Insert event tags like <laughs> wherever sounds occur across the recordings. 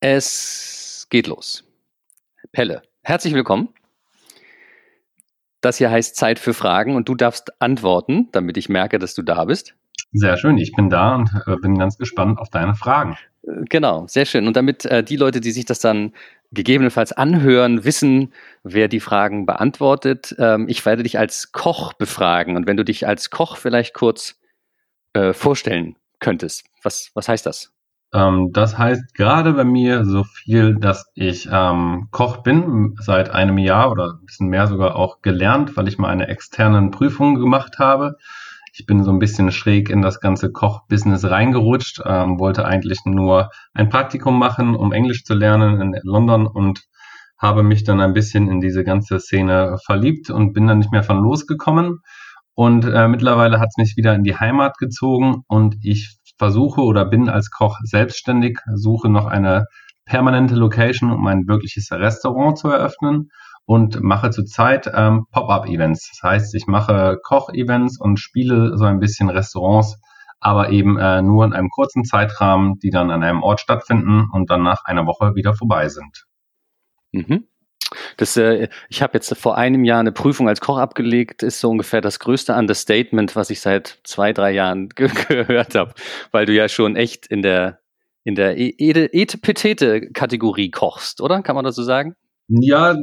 Es geht los. Pelle, herzlich willkommen. Das hier heißt Zeit für Fragen und du darfst antworten, damit ich merke, dass du da bist. Sehr schön, ich bin da und äh, bin ganz gespannt auf deine Fragen. Äh, genau, sehr schön. Und damit äh, die Leute, die sich das dann gegebenenfalls anhören, wissen, wer die Fragen beantwortet, ähm, ich werde dich als Koch befragen. Und wenn du dich als Koch vielleicht kurz äh, vorstellen könntest, was, was heißt das? Ähm, das heißt gerade bei mir so viel, dass ich ähm, Koch bin, seit einem Jahr oder ein bisschen mehr sogar auch gelernt, weil ich mal eine externe Prüfung gemacht habe. Ich bin so ein bisschen schräg in das ganze Koch-Business reingerutscht, ähm, wollte eigentlich nur ein Praktikum machen, um Englisch zu lernen in London und habe mich dann ein bisschen in diese ganze Szene verliebt und bin dann nicht mehr von losgekommen. Und äh, mittlerweile hat es mich wieder in die Heimat gezogen und ich versuche oder bin als Koch selbstständig, suche noch eine permanente Location, um ein wirkliches Restaurant zu eröffnen und mache zurzeit ähm, Pop-up-Events. Das heißt, ich mache Koch-Events und spiele so ein bisschen Restaurants, aber eben äh, nur in einem kurzen Zeitrahmen, die dann an einem Ort stattfinden und dann nach einer Woche wieder vorbei sind. Mhm. Das, äh, ich habe jetzt vor einem Jahr eine Prüfung als Koch abgelegt, ist so ungefähr das größte Understatement, was ich seit zwei, drei Jahren <laughs> ge gehört habe, weil du ja schon echt in der in der e-, Etepetete-Kategorie kochst, oder? Kann man das so sagen? Ja,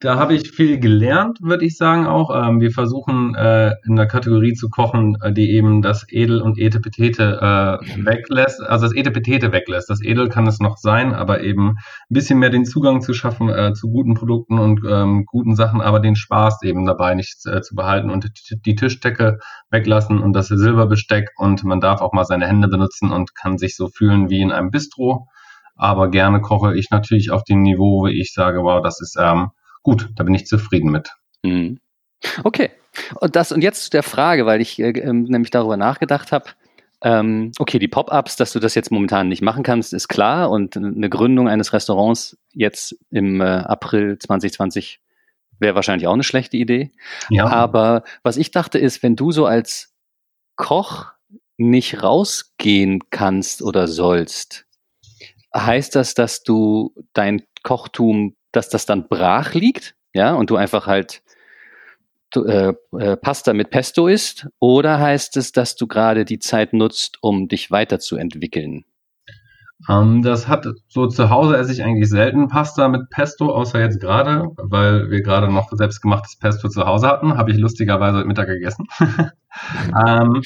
da habe ich viel gelernt, würde ich sagen auch. Ähm, wir versuchen äh, in der Kategorie zu kochen, äh, die eben das Edel und Etepetete äh, weglässt, also das Etepetete weglässt. Das Edel kann es noch sein, aber eben ein bisschen mehr den Zugang zu schaffen äh, zu guten Produkten und ähm, guten Sachen, aber den Spaß eben dabei nicht äh, zu behalten und die Tischdecke weglassen und das Silberbesteck und man darf auch mal seine Hände benutzen und kann sich so fühlen wie in einem Bistro. Aber gerne koche ich natürlich auf dem Niveau, wo ich sage, wow, das ist ähm, gut, da bin ich zufrieden mit. Mhm. Okay. Und das und jetzt zu der Frage, weil ich äh, ähm, nämlich darüber nachgedacht habe. Ähm, okay, die Pop-ups, dass du das jetzt momentan nicht machen kannst, ist klar. Und eine Gründung eines Restaurants jetzt im äh, April 2020 wäre wahrscheinlich auch eine schlechte Idee. Ja. Aber was ich dachte ist, wenn du so als Koch nicht rausgehen kannst oder sollst, heißt das, dass du dein Kochtum dass das dann brach liegt, ja, und du einfach halt äh, äh, Pasta mit Pesto isst, oder heißt es, dass du gerade die Zeit nutzt, um dich weiterzuentwickeln? Um, ähm, das hat so zu Hause esse ich eigentlich selten Pasta mit Pesto, außer jetzt gerade, weil wir gerade noch selbstgemachtes Pesto zu Hause hatten, habe ich lustigerweise heute Mittag gegessen. um, <laughs> ähm,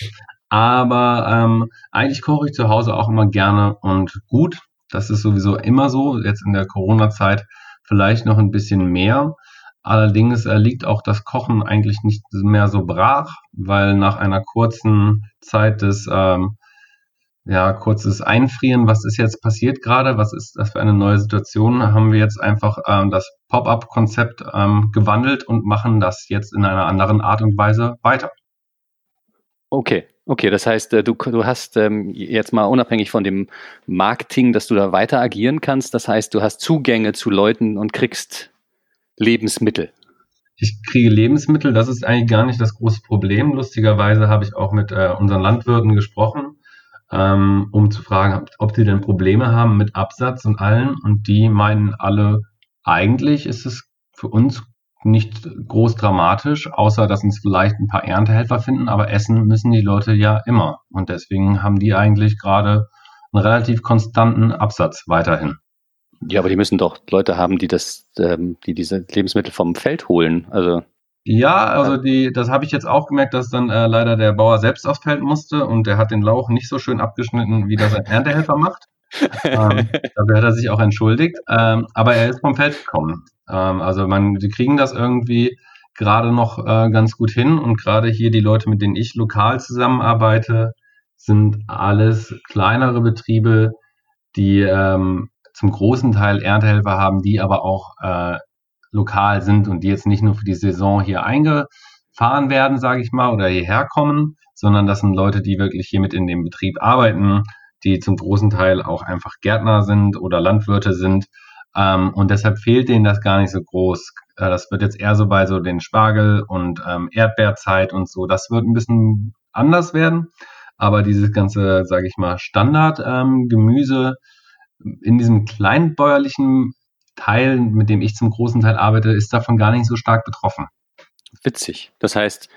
aber ähm, eigentlich koche ich zu Hause auch immer gerne und gut. Das ist sowieso immer so. Jetzt in der Corona-Zeit vielleicht noch ein bisschen mehr. Allerdings äh, liegt auch das Kochen eigentlich nicht mehr so brach, weil nach einer kurzen Zeit des ähm, ja, kurzes Einfrieren, was ist jetzt passiert gerade, was ist das für eine neue Situation, haben wir jetzt einfach ähm, das Pop-up-Konzept ähm, gewandelt und machen das jetzt in einer anderen Art und Weise weiter. Okay, okay, das heißt, äh, du, du hast ähm, jetzt mal unabhängig von dem Marketing, dass du da weiter agieren kannst, das heißt, du hast Zugänge zu Leuten und kriegst Lebensmittel. Ich kriege Lebensmittel, das ist eigentlich gar nicht das große Problem. Lustigerweise habe ich auch mit äh, unseren Landwirten gesprochen, ähm, um zu fragen, ob, die denn Probleme haben mit Absatz und allen. Und die meinen alle, eigentlich ist es für uns nicht groß dramatisch, außer dass uns vielleicht ein paar Erntehelfer finden, aber essen müssen die Leute ja immer. Und deswegen haben die eigentlich gerade einen relativ konstanten Absatz weiterhin. Ja, aber die müssen doch Leute haben, die das, ähm, die diese Lebensmittel vom Feld holen. Also ja, also die, das habe ich jetzt auch gemerkt, dass dann äh, leider der Bauer selbst aufs Feld musste und der hat den Lauch nicht so schön abgeschnitten, wie das ein Erntehelfer macht. <laughs> ähm, dafür hat er sich auch entschuldigt. Ähm, aber er ist vom Feld gekommen. Ähm, also man, die kriegen das irgendwie gerade noch äh, ganz gut hin und gerade hier die Leute, mit denen ich lokal zusammenarbeite, sind alles kleinere Betriebe, die ähm, zum großen Teil Erntehelfer haben, die aber auch äh, lokal sind und die jetzt nicht nur für die Saison hier eingefahren werden, sage ich mal, oder hierher kommen, sondern das sind Leute, die wirklich hier mit in dem Betrieb arbeiten, die zum großen Teil auch einfach Gärtner sind oder Landwirte sind. Ähm, und deshalb fehlt denen das gar nicht so groß. Äh, das wird jetzt eher so bei so den Spargel und ähm, Erdbeerzeit und so. Das wird ein bisschen anders werden. Aber dieses ganze, sage ich mal, Standard-Gemüse, ähm, in diesem kleinbäuerlichen Teil, mit dem ich zum großen Teil arbeite, ist davon gar nicht so stark betroffen. Witzig. Das heißt,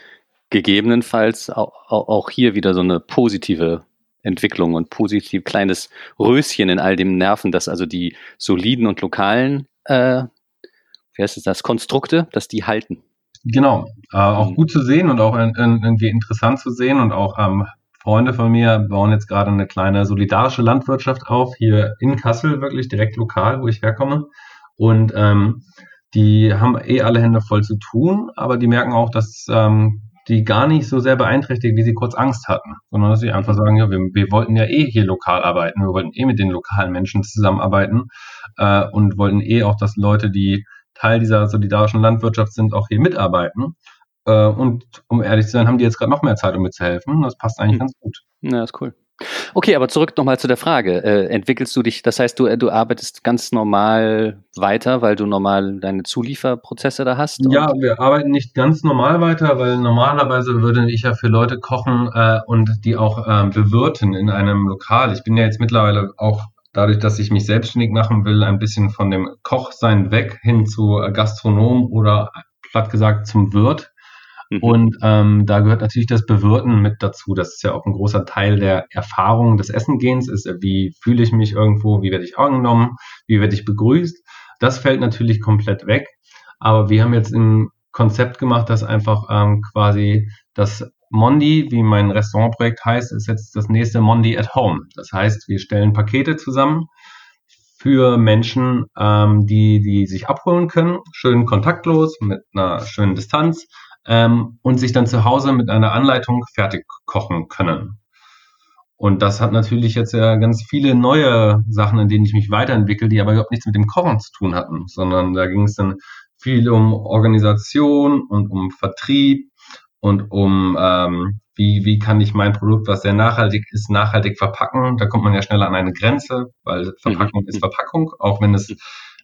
gegebenenfalls auch hier wieder so eine positive Entwicklung und positiv kleines Röschen in all dem Nerven, dass also die soliden und lokalen, äh, wie heißt es das, Konstrukte, dass die halten. Genau, äh, auch gut zu sehen und auch irgendwie interessant zu sehen und auch ähm, Freunde von mir bauen jetzt gerade eine kleine solidarische Landwirtschaft auf, hier in Kassel, wirklich direkt lokal, wo ich herkomme. Und ähm, die haben eh alle Hände voll zu tun, aber die merken auch, dass ähm, die gar nicht so sehr beeinträchtigt, wie sie kurz Angst hatten, sondern dass sie einfach sagen, ja, wir, wir wollten ja eh hier lokal arbeiten, wir wollten eh mit den lokalen Menschen zusammenarbeiten äh, und wollten eh auch, dass Leute, die Teil dieser solidarischen Landwirtschaft sind, auch hier mitarbeiten. Äh, und um ehrlich zu sein, haben die jetzt gerade noch mehr Zeit, um mir zu helfen. Das passt eigentlich hm. ganz gut. Ja, ist cool. Okay, aber zurück nochmal zu der Frage. Äh, entwickelst du dich, das heißt, du, du arbeitest ganz normal weiter, weil du normal deine Zulieferprozesse da hast? Ja, wir arbeiten nicht ganz normal weiter, weil normalerweise würde ich ja für Leute kochen äh, und die auch äh, bewirten in einem Lokal. Ich bin ja jetzt mittlerweile auch dadurch, dass ich mich selbstständig machen will, ein bisschen von dem Kochsein weg hin zu Gastronom oder platt gesagt zum Wirt. Mhm. Und ähm, da gehört natürlich das Bewirten mit dazu. Das ist ja auch ein großer Teil der Erfahrung des Essengehens, ist, wie fühle ich mich irgendwo, wie werde ich angenommen, wie werde ich begrüßt. Das fällt natürlich komplett weg. Aber wir haben jetzt ein Konzept gemacht, das einfach ähm, quasi das Mondi, wie mein Restaurantprojekt heißt, ist jetzt das nächste Mondi at Home. Das heißt, wir stellen Pakete zusammen für Menschen, ähm, die, die sich abholen können, schön kontaktlos, mit einer schönen Distanz ähm, und sich dann zu Hause mit einer Anleitung fertig kochen können. Und das hat natürlich jetzt ja ganz viele neue Sachen, in denen ich mich weiterentwickle, die aber überhaupt nichts mit dem Kochen zu tun hatten, sondern da ging es dann viel um Organisation und um Vertrieb und um ähm, wie, wie kann ich mein Produkt, was sehr nachhaltig ist, nachhaltig verpacken. Da kommt man ja schneller an eine Grenze, weil Verpackung mhm. ist Verpackung. Auch wenn es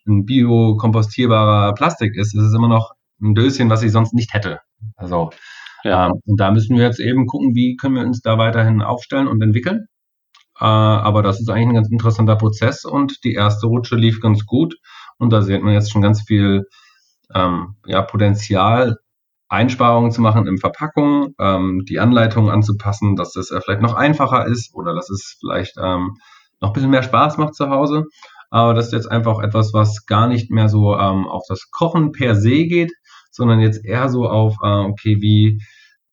ein biokompostierbarer Plastik ist, ist es immer noch ein Döschen, was ich sonst nicht hätte. Also ja. ähm, und da müssen wir jetzt eben gucken, wie können wir uns da weiterhin aufstellen und entwickeln. Äh, aber das ist eigentlich ein ganz interessanter Prozess und die erste Rutsche lief ganz gut und da sieht man jetzt schon ganz viel ähm, ja, Potenzial, Einsparungen zu machen in Verpackung, ähm, die Anleitung anzupassen, dass es äh, vielleicht noch einfacher ist oder dass es vielleicht ähm, noch ein bisschen mehr Spaß macht zu Hause. Aber das ist jetzt einfach etwas, was gar nicht mehr so ähm, auf das Kochen per se geht, sondern jetzt eher so auf, äh, okay, wie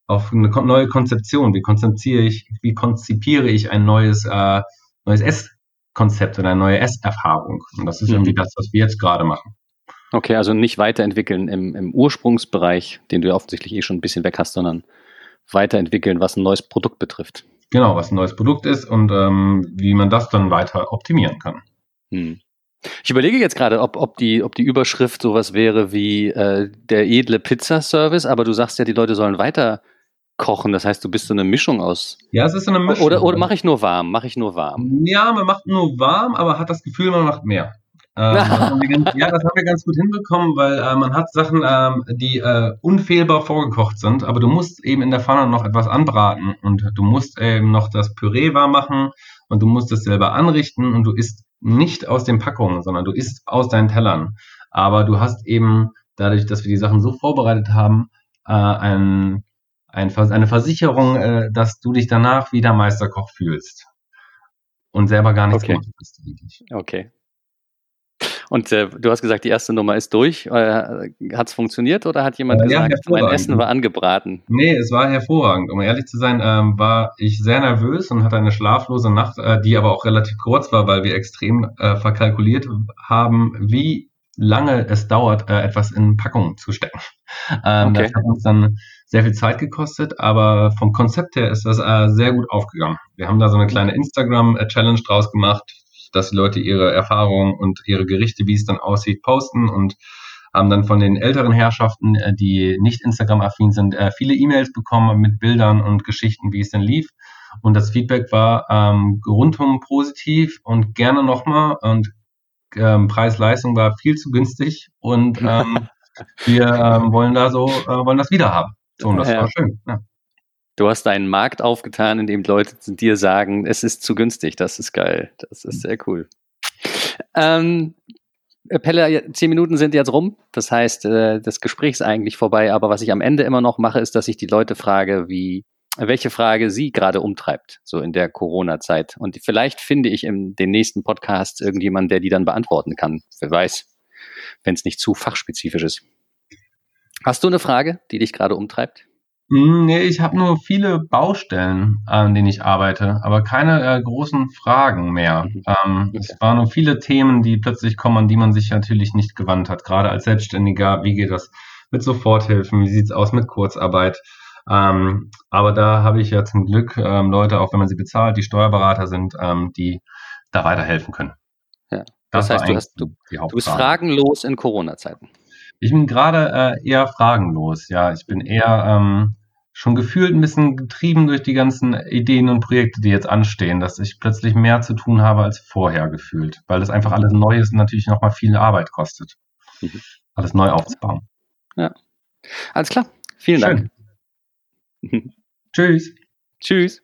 auf eine neue Konzeption, wie konzipiere ich, wie konzipiere ich ein neues, äh, neues Esskonzept oder eine neue Esserfahrung. Und das ist mhm. irgendwie das, was wir jetzt gerade machen. Okay, also nicht weiterentwickeln im, im Ursprungsbereich, den du ja offensichtlich eh schon ein bisschen weg hast, sondern weiterentwickeln, was ein neues Produkt betrifft. Genau, was ein neues Produkt ist und ähm, wie man das dann weiter optimieren kann. Hm. Ich überlege jetzt gerade, ob, ob, die, ob die Überschrift sowas wäre wie äh, der edle Pizzaservice, aber du sagst ja, die Leute sollen weiter kochen. Das heißt, du bist so eine Mischung aus. Ja, es ist so eine Mischung. Oder, oder mache ich nur warm? Mache ich nur warm? Ja, man macht nur warm, aber hat das Gefühl, man macht mehr. Ähm, ganz, ja, das haben wir ganz gut hinbekommen, weil äh, man hat Sachen, ähm, die äh, unfehlbar vorgekocht sind, aber du musst eben in der Pfanne noch etwas anbraten und du musst eben noch das Püree warm machen und du musst es selber anrichten und du isst nicht aus den Packungen, sondern du isst aus deinen Tellern. Aber du hast eben dadurch, dass wir die Sachen so vorbereitet haben, äh, ein, ein, eine Versicherung, äh, dass du dich danach wieder Meisterkoch fühlst und selber gar nichts okay. gemacht hast. Okay. Und äh, du hast gesagt, die erste Nummer ist durch. Äh, hat es funktioniert oder hat jemand ja, gesagt, mein Essen war angebraten? Nee, es war hervorragend. Um ehrlich zu sein, ähm, war ich sehr nervös und hatte eine schlaflose Nacht, äh, die aber auch relativ kurz war, weil wir extrem äh, verkalkuliert haben, wie lange es dauert, äh, etwas in Packungen zu stecken. <laughs> Ähm, okay. Das hat uns dann sehr viel Zeit gekostet, aber vom Konzept her ist das äh, sehr gut aufgegangen. Wir haben da so eine kleine Instagram-Challenge draus gemacht dass die Leute ihre Erfahrungen und ihre Gerichte, wie es dann aussieht, posten und haben dann von den älteren Herrschaften, äh, die nicht Instagram-affin sind, äh, viele E-Mails bekommen mit Bildern und Geschichten, wie es denn lief. Und das Feedback war ähm, rundum positiv und gerne nochmal. Und ähm, Preis-Leistung war viel zu günstig und <laughs> ähm, wir ähm, wollen da so, äh, wollen das wieder haben. So, und das ja. war schön. Ja. Du hast einen Markt aufgetan, in dem Leute dir sagen, es ist zu günstig. Das ist geil. Das ist sehr cool. Ähm, Pelle, zehn Minuten sind jetzt rum. Das heißt, äh, das Gespräch ist eigentlich vorbei. Aber was ich am Ende immer noch mache, ist, dass ich die Leute frage, wie, welche Frage sie gerade umtreibt, so in der Corona-Zeit. Und vielleicht finde ich in den nächsten Podcast irgendjemanden, der die dann beantworten kann. Wer weiß, wenn es nicht zu fachspezifisch ist. Hast du eine Frage, die dich gerade umtreibt? Hm, nee, ich habe nur viele Baustellen, an denen ich arbeite, aber keine äh, großen Fragen mehr. Mhm. Ähm, okay. Es waren nur viele Themen, die plötzlich kommen, an die man sich natürlich nicht gewandt hat. Gerade als Selbstständiger, wie geht das mit Soforthilfen? Wie sieht's aus mit Kurzarbeit? Ähm, aber da habe ich ja zum Glück ähm, Leute, auch wenn man sie bezahlt, die Steuerberater sind, ähm, die da weiterhelfen können. Ja. Das, das heißt, du, hast, du, du bist fragenlos in Corona-Zeiten. Ich bin gerade äh, eher fragenlos, ja. Ich bin eher ähm, schon gefühlt ein bisschen getrieben durch die ganzen Ideen und Projekte, die jetzt anstehen, dass ich plötzlich mehr zu tun habe als vorher gefühlt, weil das einfach alles neu ist und natürlich nochmal viel Arbeit kostet, mhm. alles neu aufzubauen. Ja, alles klar. Vielen Schön. Dank. <laughs> Tschüss. Tschüss.